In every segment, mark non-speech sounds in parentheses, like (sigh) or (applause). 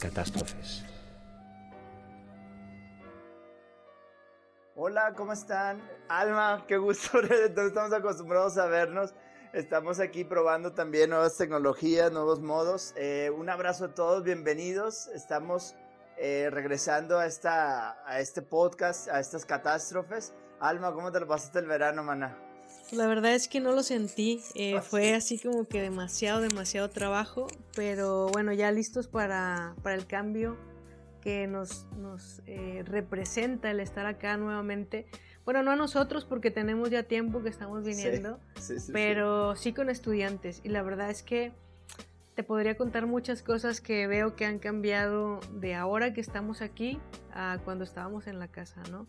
Catástrofes. Hola, ¿cómo están? Alma, qué gusto, (laughs) estamos acostumbrados a vernos. Estamos aquí probando también nuevas tecnologías, nuevos modos. Eh, un abrazo a todos, bienvenidos. Estamos eh, regresando a, esta, a este podcast, a estas catástrofes. Alma, ¿cómo te lo pasaste el verano, mana? La verdad es que no lo sentí, eh, fue así como que demasiado, demasiado trabajo, pero bueno, ya listos para, para el cambio que nos, nos eh, representa el estar acá nuevamente. Bueno, no a nosotros porque tenemos ya tiempo que estamos viniendo, pero sí. con estudiantes. Y la verdad es que te podría contar muchas cosas que veo que han cambiado de ahora que estamos aquí a cuando estábamos en la casa, ¿no?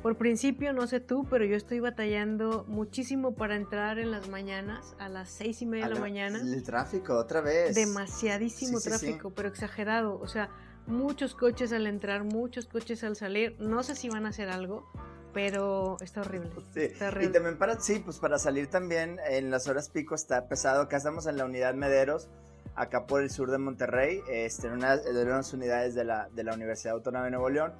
Por principio, no sé tú, pero yo estoy batallando muchísimo para entrar en las mañanas a las seis y media de la, mañana. El tráfico, otra vez. Demasiadísimo tráfico, pero exagerado. O sea, muchos coches al entrar, muchos coches al salir. No sé si van a hacer algo, pero está horrible. Sí. Y también para, sí, pues para salir también en las horas pico está pesado. Acá estamos en la unidad Mederos, acá por el sur de Monterrey, este, en una de las unidades de la, de la Universidad Autónoma de Nuevo León.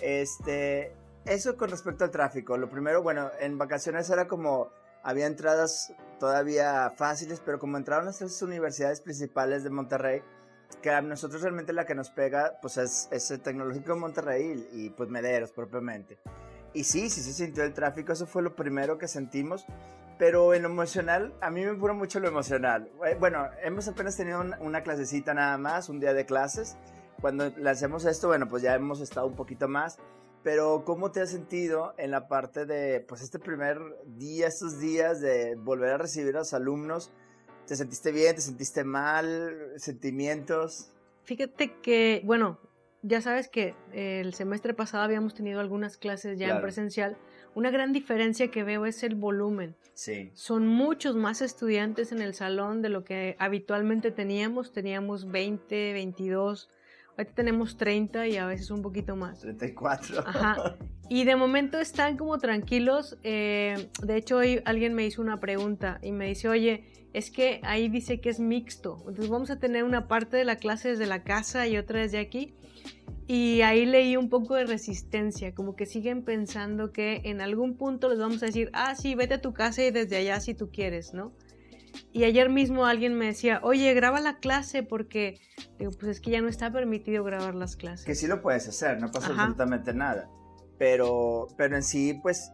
Este, eso con respecto al tráfico. Lo primero, bueno, en vacaciones era como, había entradas todavía fáciles, pero como entraron las tres universidades principales de Monterrey, que a nosotros realmente la que nos pega, pues es, es el Tecnológico de Monterrey y, pues Mederos propiamente. Y sí, sí se sintió el tráfico, eso fue lo primero que sentimos, pero en lo emocional, a mí me pura mucho lo emocional. Eh, bueno, hemos apenas tenido una clasecita nada más, un día de clases. Cuando lancemos esto, bueno, pues ya hemos estado un poquito más pero ¿cómo te has sentido en la parte de, pues este primer día, estos días de volver a recibir a los alumnos? ¿Te sentiste bien? ¿Te sentiste mal? ¿Sentimientos? Fíjate que, bueno, ya sabes que el semestre pasado habíamos tenido algunas clases ya en presencial. Una gran diferencia que veo es el volumen. Sí. Son muchos más estudiantes en el salón de lo que habitualmente teníamos. Teníamos 20, 22 Ahorita tenemos 30 y a veces un poquito más. 34. Ajá. Y de momento están como tranquilos. Eh, de hecho, hoy alguien me hizo una pregunta y me dice, oye, es que ahí dice que es mixto. Entonces vamos a tener una parte de la clase desde la casa y otra desde aquí. Y ahí leí un poco de resistencia, como que siguen pensando que en algún punto les vamos a decir, ah, sí, vete a tu casa y desde allá si tú quieres, ¿no? Y ayer mismo alguien me decía, oye, graba la clase porque, digo, pues es que ya no está permitido grabar las clases. Que sí lo puedes hacer, no pasa absolutamente nada. Pero, pero en sí, pues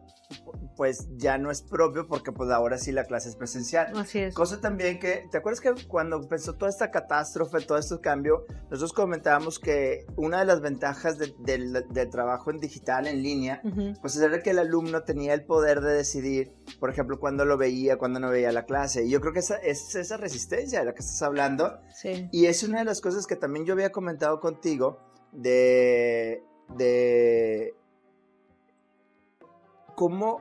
pues ya no es propio porque pues ahora sí la clase es presencial. Así es. Cosa también que, ¿te acuerdas que cuando empezó toda esta catástrofe, todo este cambio, nosotros comentábamos que una de las ventajas del trabajo en digital, en línea, pues era que el alumno tenía el poder de decidir, por ejemplo, cuándo lo veía, cuándo no veía la clase. Y yo creo que esa, es esa resistencia de la que estás hablando. Sí. Y es una de las cosas que también yo había comentado contigo de... de ¿cómo,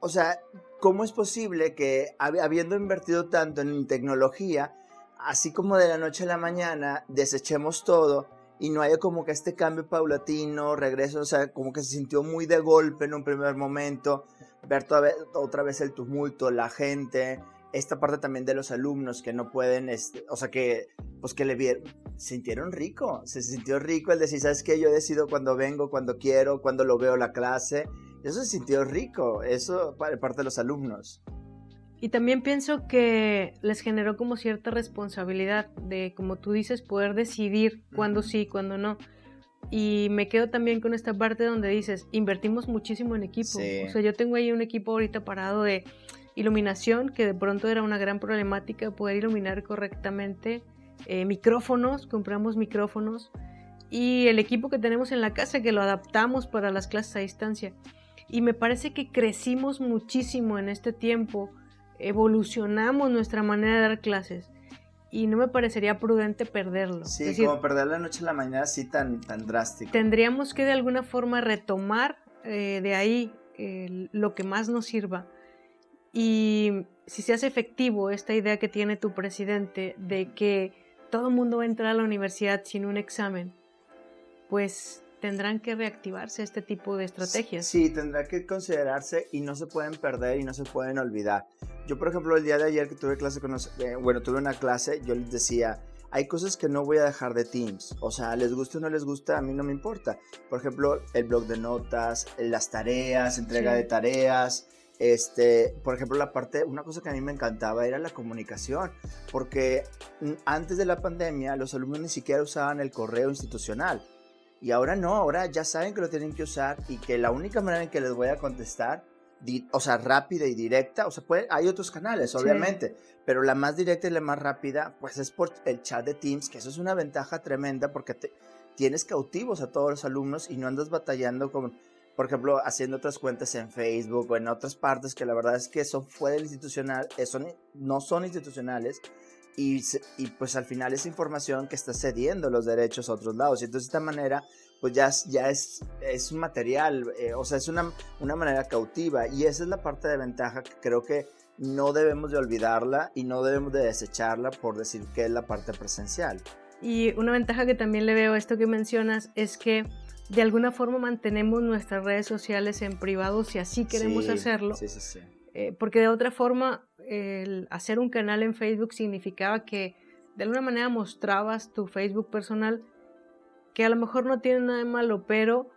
o sea, cómo es posible que habiendo invertido tanto en tecnología, así como de la noche a la mañana, desechemos todo y no haya como que este cambio paulatino, regreso, o sea, como que se sintió muy de golpe en un primer momento, ver otra vez el tumulto, la gente, esta parte también de los alumnos que no pueden, este, o sea, que, pues que le vieron, sintieron rico, se sintió rico el decir, ¿sabes qué? Yo decido cuando vengo, cuando quiero, cuando lo veo la clase, eso se sintió rico, eso para parte de los alumnos. Y también pienso que les generó como cierta responsabilidad de, como tú dices, poder decidir cuándo sí, cuándo no. Y me quedo también con esta parte donde dices, invertimos muchísimo en equipo. O sea, yo tengo ahí un equipo ahorita parado de iluminación, que de pronto era una gran problemática poder iluminar correctamente. Eh, micrófonos, compramos micrófonos. Y el equipo que tenemos en la casa, que lo adaptamos para las clases a distancia. Y me parece que crecimos muchísimo en este tiempo, evolucionamos nuestra manera de dar clases y no me parecería prudente perderlo. Sí, como perder la noche a la mañana así tan, tan drástico. Tendríamos que de alguna forma retomar eh, de ahí lo que más nos sirva. Y si se hace efectivo esta idea que tiene tu presidente de que todo el mundo va a entrar a la universidad sin un examen, pues tendrán que reactivarse este tipo de estrategias. Sí, tendrá que considerarse y no se pueden perder y no se pueden olvidar. Yo, por ejemplo, el día de ayer que tuve clase con los, eh, bueno, tuve una clase, yo les decía, hay cosas que no voy a dejar de Teams. O sea, les gusta o no les gusta, a mí no me importa. Por ejemplo, el blog de notas, las tareas, entrega de tareas. Este, por ejemplo, la parte, una cosa que a mí me encantaba era la comunicación, porque antes de la pandemia los alumnos ni siquiera usaban el correo institucional. Y ahora no, ahora ya saben que lo tienen que usar y que la única manera en que les voy a contestar o sea, rápida y directa, o sea, puede, hay otros canales, obviamente, pero la más directa y la más rápida, pues es por el chat de Teams, que eso es una ventaja tremenda porque te, tienes cautivos a todos los alumnos y no andas batallando con, por ejemplo, haciendo otras cuentas en Facebook o en otras partes que la verdad es que son fuera del institucional, eh, son, no son institucionales y, y pues al final es información que está cediendo los derechos a otros lados y entonces de esta manera pues ya, ya es, es un material, eh, o sea, es una, una manera cautiva y esa es la parte de ventaja que creo que no debemos de olvidarla y no debemos de desecharla por decir que es la parte presencial. Y una ventaja que también le veo a esto que mencionas es que de alguna forma mantenemos nuestras redes sociales en privado si así queremos hacerlo. Sí, sí, sí. Eh, porque de otra forma, el hacer un canal en Facebook significaba que de alguna manera mostrabas tu Facebook personal que a lo mejor no tiene nada de malo, pero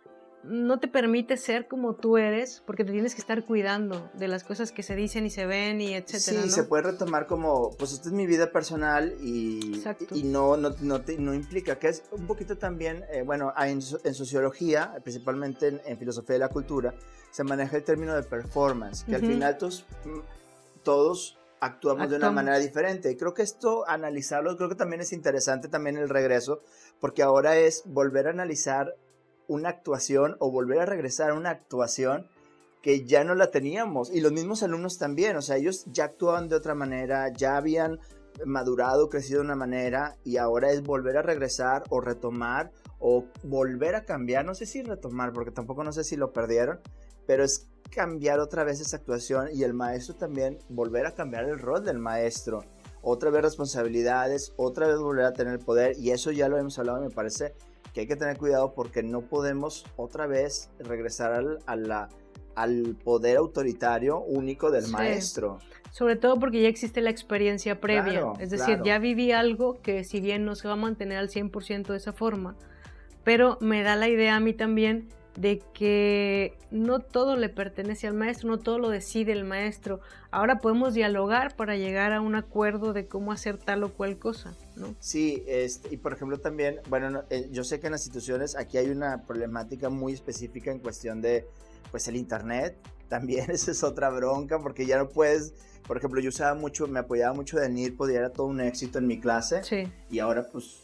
no te permite ser como tú eres porque te tienes que estar cuidando de las cosas que se dicen y se ven y etcétera. Sí, se puede retomar como, pues esta es mi vida personal y, y no, no, no, implica, que es un poquito también, eh, bueno, en, en, sociología, principalmente en, filosofía de la cultura, se maneja el término de performance, que al final todos, todos actuamos, de una manera diferente. Y creo que esto, analizarlo, creo que también es interesante también el regreso, porque ahora es volver a analizar una actuación o volver a regresar a una actuación que ya no la teníamos. Y los mismos alumnos también, o sea, ellos ya actuaban de otra manera, ya habían madurado, crecido de una manera y ahora es volver a regresar o retomar o volver a cambiar, no sé si retomar, porque tampoco no sé si lo perdieron, pero es cambiar otra vez esa actuación y el maestro también volver a cambiar el rol del maestro, otra vez responsabilidades, otra vez volver a tener poder y eso ya lo hemos hablado me parece que hay que tener cuidado porque no podemos otra vez regresar al, al poder autoritario único del maestro. Sobre todo porque ya existe la experiencia previa, es decir, ya viví algo que si bien no se va a mantener al 100% de esa forma, pero me da la idea a mí también de que no todo le pertenece al maestro, no todo lo decide el maestro. Ahora podemos dialogar para llegar a un acuerdo de cómo hacer tal o cual cosa, ¿no? Sí, este, y por ejemplo también, bueno, eh, yo sé que en las instituciones aquí hay una problemática muy específica en cuestión de, pues el internet, (laughs) también esa es otra bronca porque ya no puedes, por ejemplo, yo usaba mucho, me apoyaba mucho de NIR, podía era todo un éxito en mi clase, sí. y ahora pues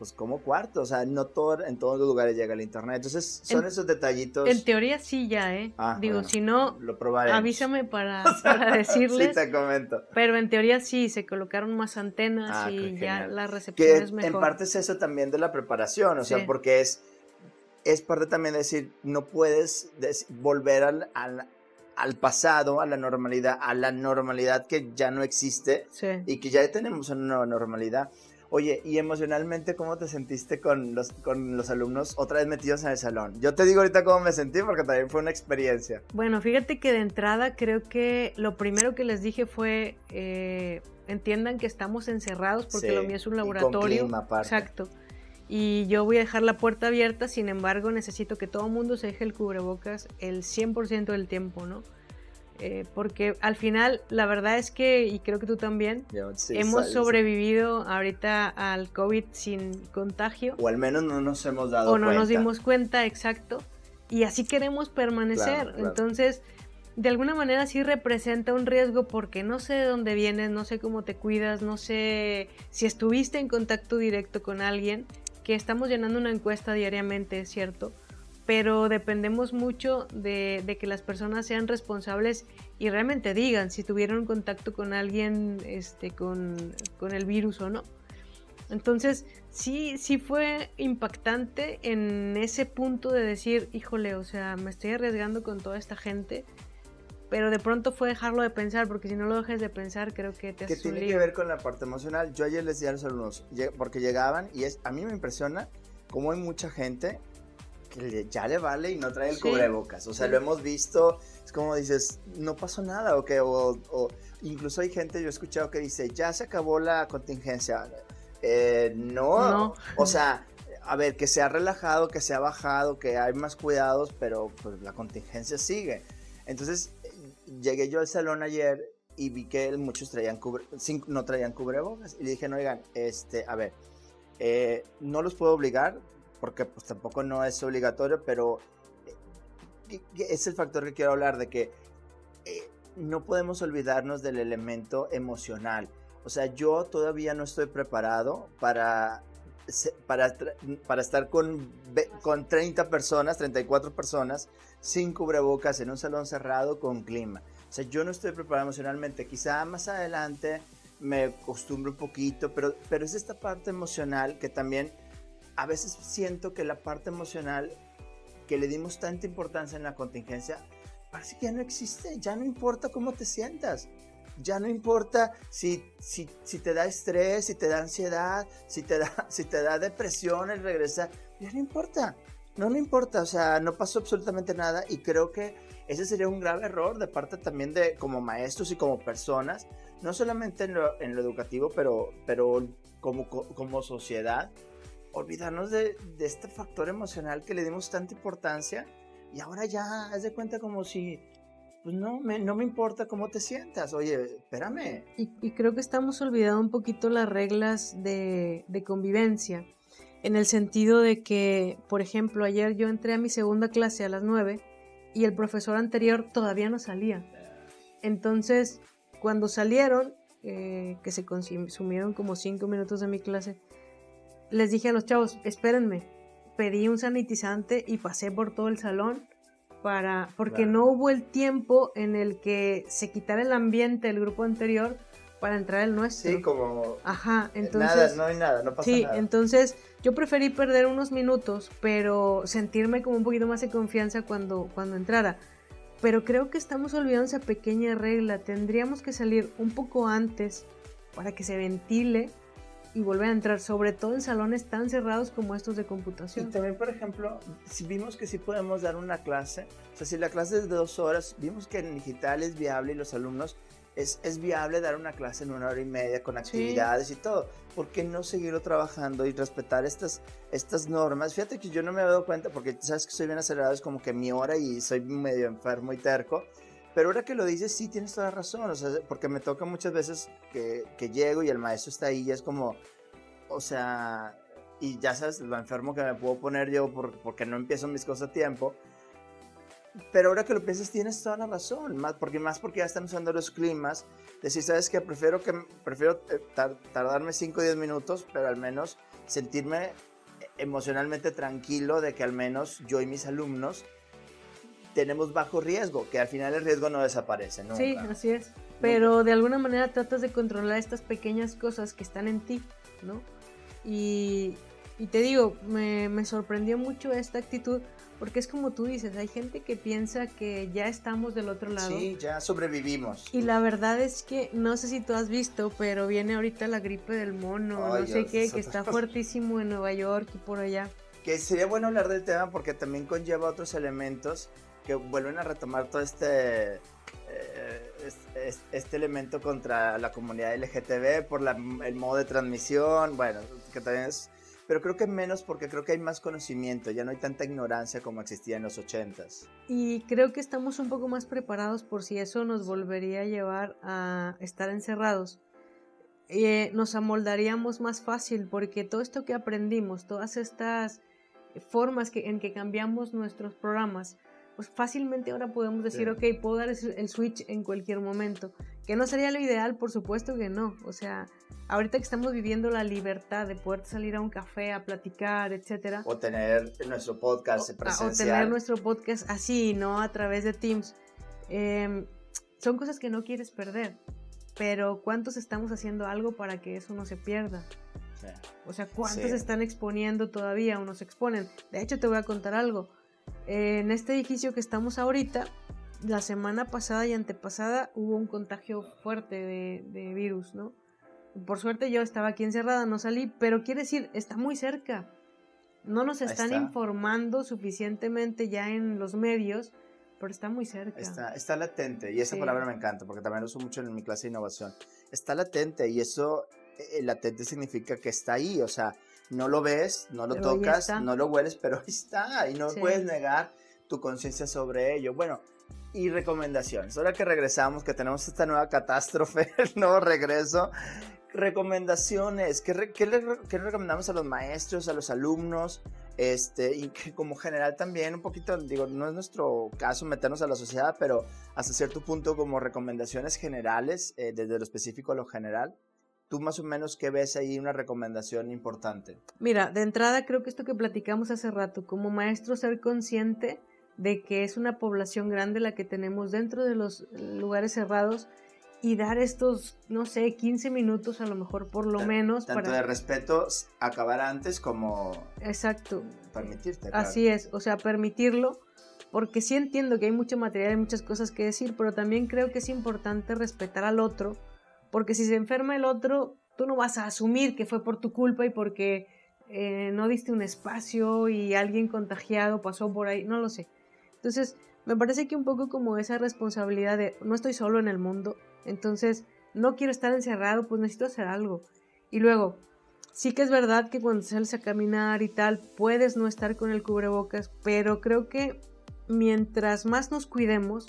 pues como cuarto, o sea, no todo, en todos los lugares llega el internet. Entonces, son esos detallitos. En teoría sí ya, ¿eh? Ah, Digo, si no, lo avísame para, (laughs) para decirles. sí, te comento. Pero en teoría sí, se colocaron más antenas ah, y ya la recepción es mejor. En parte es eso también de la preparación, o sea, porque es, es parte también de decir, no puedes volver al, al, al, pasado, a la normalidad, a la normalidad que ya no existe y que ya tenemos una nueva normalidad. Oye, y emocionalmente, ¿cómo te sentiste con los, con los alumnos otra vez metidos en el salón? Yo te digo ahorita cómo me sentí porque también fue una experiencia. Bueno, fíjate que de entrada creo que lo primero que les dije fue, eh, entiendan que estamos encerrados porque lo mío es un laboratorio. Exacto. Y yo voy a dejar la puerta abierta, sin embargo necesito que todo el mundo se deje el cubrebocas el 100% del tiempo, ¿no? Eh, porque al final la verdad es que, y creo que tú también, hemos sobrevivido ahorita al COVID sin contagio. O al menos no nos hemos dado cuenta. O no nos dimos cuenta, exacto. Y así queremos permanecer. Entonces, de alguna manera sí representa un riesgo porque no sé de dónde vienes, no sé cómo te cuidas, no sé si estuviste en contacto directo con alguien, que estamos llenando una encuesta diariamente, ¿cierto? Pero dependemos mucho de, que las personas sean responsables y realmente digan si tuvieron contacto con alguien este, con, el virus o no. Entonces, sí, sí fue impactante en ese punto de decir, híjole, o sea, me estoy arriesgando con toda esta gente, pero de pronto fue dejarlo de pensar, porque si no lo dejes de pensar, creo que te Que tiene que ver con la parte emocional. Yo ayer les decía a los alumnos, porque llegaban, y es, a mí me impresiona cómo hay mucha gente que ya le vale y no trae el cubrebocas. O sea, lo hemos visto, es como dices, no pasó nada, o, o, incluso hay gente, yo he escuchado que dice, ya se acabó la contingencia, Eh, no. O sea, a ver, que se ha relajado, que se ha bajado, que hay más cuidados, pero pues la contingencia sigue. Entonces, llegué yo al salón ayer y vi que muchos traían no traían cubrebocas. Y le dije, no, oigan, este, a ver, eh, no los puedo obligar, porque pues tampoco no es obligatorio, pero eh, es el factor que quiero hablar, de que eh, no podemos olvidarnos del elemento emocional. O sea, yo todavía no estoy preparado para, para, para estar con, con 30 personas, 34 personas, sin cubrebocas, en un salón cerrado con clima. O sea, yo no estoy preparado emocionalmente. Quizá más adelante me acostumbro un poquito, pero, pero es esta parte emocional que también a veces siento que la parte emocional que le dimos tanta importancia en la contingencia, parece que ya no existe, ya no importa cómo te sientas. Ya no importa si, si, si te da estrés, si te da ansiedad, si te da, (laughs) si te da depresión el regresar, ya no importa, no me importa, o sea, no pasó absolutamente nada y creo que ese sería un grave error de parte también de como maestros y como personas, no solamente en lo, en lo educativo, pero, pero como, como sociedad, olvidarnos de, este factor emocional que le dimos tanta importancia y ahora ya haz de cuenta como si, pues no me, no me importa cómo te sientas, oye, espérame. Y, y creo que estamos olvidando un poquito las reglas de, convivencia, en el sentido de que, por ejemplo, ayer yo entré a mi segunda clase a las 9 y el profesor anterior todavía no salía. Entonces, cuando salieron, eh, que se consumieron como cinco minutos de mi clase, les dije a los chavos, espérenme, pedí un sanitizante y pasé por todo el salón para porque no hubo el tiempo en el que se quitara el ambiente del grupo anterior para entrar el nuestro. Sí, como Ajá, entonces nada, no hay nada, no pasa sí, nada. entonces yo preferí perder unos minutos, pero sentirme como un poquito más de confianza cuando cuando entrara. Pero creo que estamos olvidando esa pequeña regla. Tendríamos que salir un poco antes para que se ventile y volver a entrar, sobre todo en salones tan cerrados como estos de computación. Y también, por ejemplo, si vimos que sí podemos dar una clase, o sea, si la clase es de dos horas, vimos que en digital es viable y los alumnos es, es viable dar una clase en una hora y media con actividades sí. y todo. ¿Por qué no seguirlo trabajando y respetar estas, estas normas? Fíjate que yo no me he dado cuenta, porque sabes que soy bien acelerado, es como que mi hora y soy medio enfermo y terco. Pero ahora que lo dices, sí tienes toda razón, o sea, porque me toca muchas veces que, que llego y el maestro está ahí y es como, o sea, y ya sabes lo enfermo que me puedo poner yo por, porque no empiezo mis cosas a tiempo. Pero ahora que lo piensas, tienes toda la razón, más, porque más porque ya están usando los climas. Decir, ¿sabes qué? Prefiero, que, prefiero tar, tardarme 5 o 10 minutos, pero al menos sentirme emocionalmente tranquilo de que al menos yo y mis alumnos tenemos bajo riesgo, que al final el riesgo no desaparece, ¿no? Sí, así es. Pero de alguna manera tratas de controlar estas pequeñas cosas que están en ti, ¿no? Y, y te digo, me, me, sorprendió mucho esta actitud, porque es como tú dices, hay gente que piensa que ya estamos del otro lado. Sí, ya sobrevivimos. Y la verdad es que, no sé si tú has visto, pero viene ahorita la gripe del mono, Ay, no sé Dios, qué, que está (laughs) fuertísimo en Nueva York y por allá. Que sería bueno hablar del tema porque también conlleva otros elementos que vuelven a retomar todo este, eh, este, este, elemento contra la comunidad LGTB por la, el modo de transmisión, bueno, que también es... Pero creo que menos porque creo que hay más conocimiento, ya no hay tanta ignorancia como existía en los ochentas. Y creo que estamos un poco más preparados por si eso nos volvería a llevar a estar encerrados. Eh, nos amoldaríamos más fácil porque todo esto que aprendimos, todas estas formas que, en que cambiamos nuestros programas, pues fácilmente ahora podemos decir, sí. ok, puedo dar el switch en cualquier momento. Que no sería lo ideal, por supuesto que no. O sea, ahorita que estamos viviendo la libertad de poder salir a un café a platicar, etcétera. O tener nuestro podcast presencial. O tener nuestro podcast así, ¿no? A través de Teams. Eh, son cosas que no quieres perder. Pero ¿cuántos estamos haciendo algo para que eso no se pierda? O sea, ¿cuántos sí. están exponiendo todavía o nos exponen? De hecho, te voy a contar algo en este edificio que estamos ahorita, la semana pasada y antepasada hubo un contagio fuerte de, de, virus, ¿no? Por suerte yo estaba aquí encerrada, no salí, pero quiere decir, está muy cerca. No nos están informando suficientemente ya en los medios, pero está muy cerca. Está, está latente, y esa sí. palabra me encanta, porque también lo uso mucho en mi clase de innovación. Está latente, y eso eh, latente significa que está ahí, o sea, no lo ves, no lo tocas, no lo hueles, pero ahí está y no puedes negar tu conciencia sobre ello. Bueno, y recomendaciones. Ahora que regresamos, que tenemos esta nueva catástrofe, (laughs) el nuevo regreso, recomendaciones. ¿Qué, qué, le, ¿Qué, recomendamos a los maestros, a los alumnos? Este, y que como general también, un poquito, digo, no es nuestro caso meternos a la sociedad, pero hasta cierto punto como recomendaciones generales, eh, desde lo específico a lo general. ¿Tú más o menos qué ves ahí una recomendación importante? Mira, de entrada creo que esto que platicamos hace rato, como maestro ser consciente de que es una población grande la que tenemos dentro de los lugares cerrados y dar estos, no sé, 15 minutos a lo mejor por lo menos. Tanto de respeto, acabar antes como... Exacto. Permitirte. Así es, o sea, permitirlo, porque sí entiendo que hay mucho material y muchas cosas que decir, pero también creo que es importante respetar al otro, porque si se enferma el otro, tú no vas a asumir que fue por tu culpa y porque eh, no diste un espacio y alguien contagiado pasó por ahí, no lo sé. Entonces, me parece que un poco como esa responsabilidad de no estoy solo en el mundo, entonces no quiero estar encerrado, pues necesito hacer algo. Y luego, sí que es verdad que cuando sales a caminar y tal, puedes no estar con el cubrebocas, pero creo que mientras más nos cuidemos,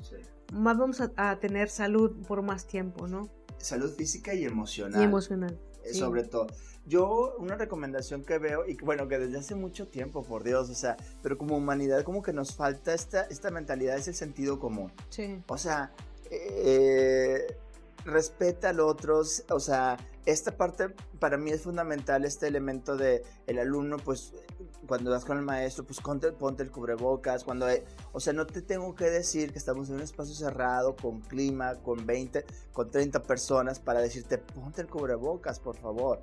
más vamos a, tener salud por más tiempo, ¿no? Salud física y emocional. Y emocional. Eh, sobre todo. Yo una recomendación que veo, y bueno, que desde hace mucho tiempo, por Dios, o sea, pero como humanidad como que nos falta esta, esta mentalidad, ese sentido común. Sí. O sea, eh, respeta al otro, o sea, esta parte para mí es fundamental, este elemento de el alumno, pues cuando vas con el maestro, pues ponte, ponte el cubrebocas, cuando, o sea, no te tengo que decir que estamos en un espacio cerrado, con clima, con 20, con 30 personas, para decirte, ponte el cubrebocas, por favor.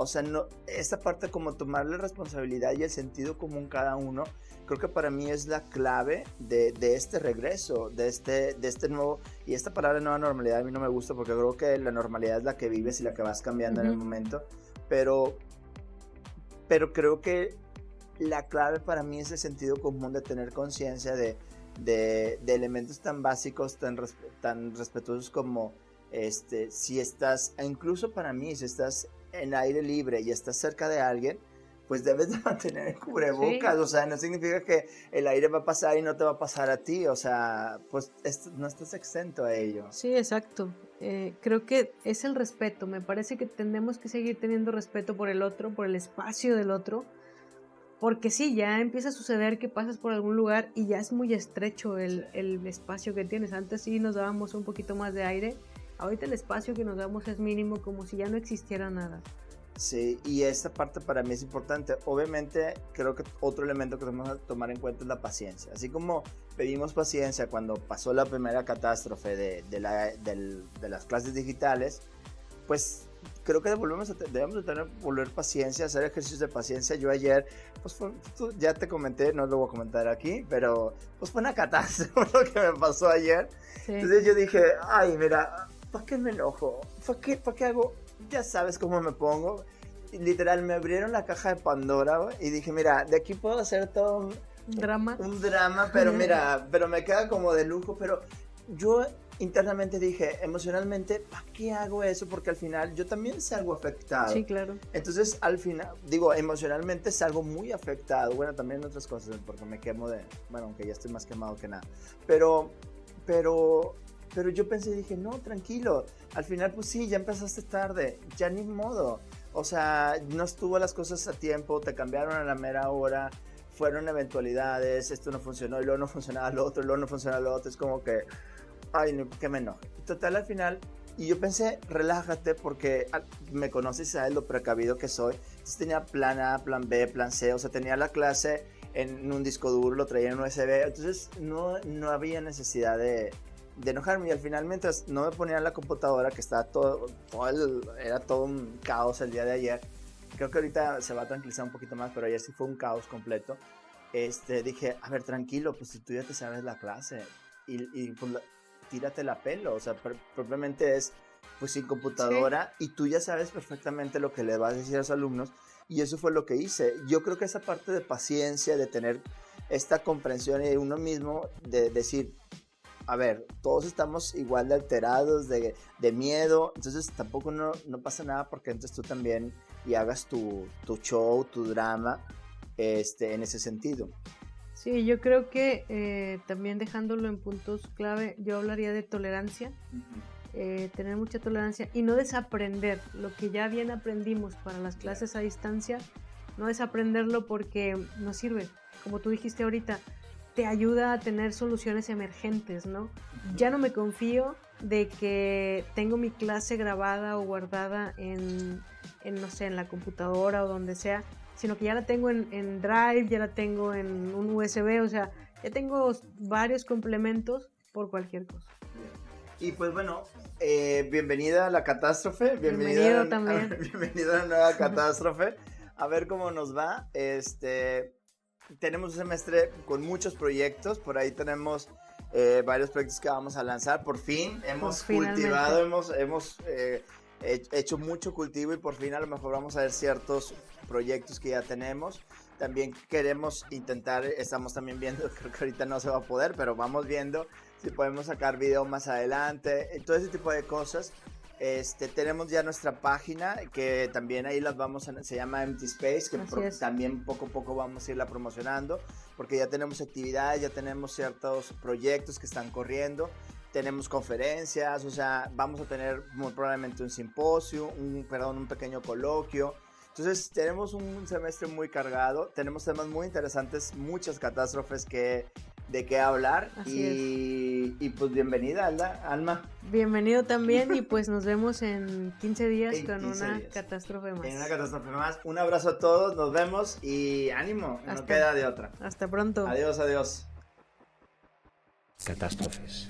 O sea, no, esta parte como tomarle responsabilidad y el sentido común cada uno, creo que para mí es la clave de, de, este regreso, de este, de este nuevo, y esta palabra nueva normalidad a mí no me gusta porque creo que la normalidad es la que vives y la que vas cambiando en el momento, pero, pero creo que la clave para mí es el sentido común de tener conciencia de, de, de, elementos tan básicos, tan, tan respetuosos como este, si estás, incluso para mí, si estás en aire libre y estás cerca de alguien, pues debes de (laughs) mantener el cubrebocas, o sea, no significa que el aire va a pasar y no te va a pasar a ti, o sea, pues no estás exento a ello. Sí, exacto. Eh, creo que es el respeto, me parece que tenemos que seguir teniendo respeto por el otro, por el espacio del otro, porque sí, ya empieza a suceder que pasas por algún lugar y ya es muy estrecho el, el espacio que tienes. Antes sí nos dábamos un poquito más de aire Ahorita el espacio que nos damos es mínimo, como si ya no existiera nada. Sí, y esta parte para mí es importante. Obviamente, creo que otro elemento que tenemos que tomar en cuenta es la paciencia. Así como pedimos paciencia cuando pasó la primera catástrofe de, de, la, de las clases digitales, pues creo que debemos, debemos de tener, volver paciencia, hacer ejercicios de paciencia. Yo ayer, pues ya te comenté, no lo voy a comentar aquí, pero pues fue una catástrofe (laughs) lo que me pasó ayer. Entonces yo dije, ay, mira, ¿para qué me enojo? ¿Para qué, ¿Para qué hago? Ya sabes cómo me pongo. literal, me abrieron la caja de Pandora y dije, mira, de aquí puedo hacer todo un drama. Un drama, pero (laughs) mira, pero me queda como de lujo, pero yo internamente dije, emocionalmente, ¿para qué hago eso? Porque al final yo también salgo afectado. Sí, claro. Entonces, al final, digo, emocionalmente salgo muy afectado. Bueno, también en otras cosas, porque me quemo de, bueno, aunque ya estoy más quemado que nada. Pero, pero pero yo pensé dije, no, tranquilo. Al final, pues sí, ya empezaste tarde. Ya ni modo. O sea, no estuvo las cosas a tiempo, te cambiaron a la mera hora, fueron eventualidades, esto no funcionó y luego no (laughs) funcionaba lo otro, y luego no funcionaba lo otro. Es como que, ay, qué me enoje. Total, al final, y yo pensé, relájate porque me conoces, sabes lo precavido que soy. Entonces tenía plan A, plan B, plan C, o sea, tenía la clase en un disco duro, lo traía en USB, entonces no, no había necesidad de, de enojarme y al final mientras no me ponía en la computadora que estaba todo, era todo un caos el día de ayer creo que ahorita se va a tranquilizar un poquito más pero ayer sí fue un caos completo este dije a ver tranquilo pues si tú ya te sabes la clase y, y pues, tírate la pelo o sea propiamente es pues sin computadora y tú ya sabes perfectamente lo que le vas a decir a los alumnos y eso fue lo que hice yo creo que esa parte de paciencia de tener esta comprensión de uno mismo de decir a ver, todos estamos igual de alterados, de, de miedo, entonces tampoco no, no, pasa nada porque entonces tú también y hagas tu, tu show, tu drama, este, en ese sentido. Sí, yo creo que eh, también dejándolo en puntos clave, yo hablaría de tolerancia, eh, tener mucha tolerancia y no desaprender lo que ya bien aprendimos para las clases a distancia, no desaprenderlo porque no sirve. Como tú dijiste ahorita, te ayuda a tener soluciones emergentes, ¿no? Ya no me confío de que tengo mi clase grabada o guardada en, en no sé, en la computadora o donde sea, sino que ya la tengo en, Drive, ya la tengo en un USB, o sea, ya tengo varios complementos por cualquier cosa. Y pues bueno, eh, bienvenida a la catástrofe. Bienvenido a, también. (laughs) bienvenido a la nueva catástrofe. A ver cómo nos va. Este, tenemos un semestre con muchos proyectos. Por ahí tenemos eh, varios proyectos que vamos a lanzar. Por fin hemos cultivado, hemos, hemos eh, hecho mucho cultivo y por fin a lo mejor vamos a ver ciertos proyectos que ya tenemos. También queremos intentar, estamos también viendo, (laughs) creo que ahorita no se va a poder, pero vamos viendo si podemos sacar video más adelante, todo ese tipo de cosas. Este, tenemos ya nuestra página que también ahí las vamos a, se llama Empty Space, que también poco a poco vamos a irla promocionando, porque ya tenemos actividades, ya tenemos ciertos proyectos que están corriendo, tenemos conferencias, o sea, vamos a tener muy probablemente un simposio, un, perdón, un pequeño coloquio, entonces tenemos un semestre muy cargado, tenemos temas muy interesantes, muchas catástrofes que de qué hablar y, y, pues bienvenida Alma. Bienvenido también (laughs) y pues nos vemos en 15 días con una catástrofe más. En una catástrofe más. Un abrazo a todos, nos vemos y ánimo, no queda de otra. Hasta pronto. Adiós, adiós. Catástrofes.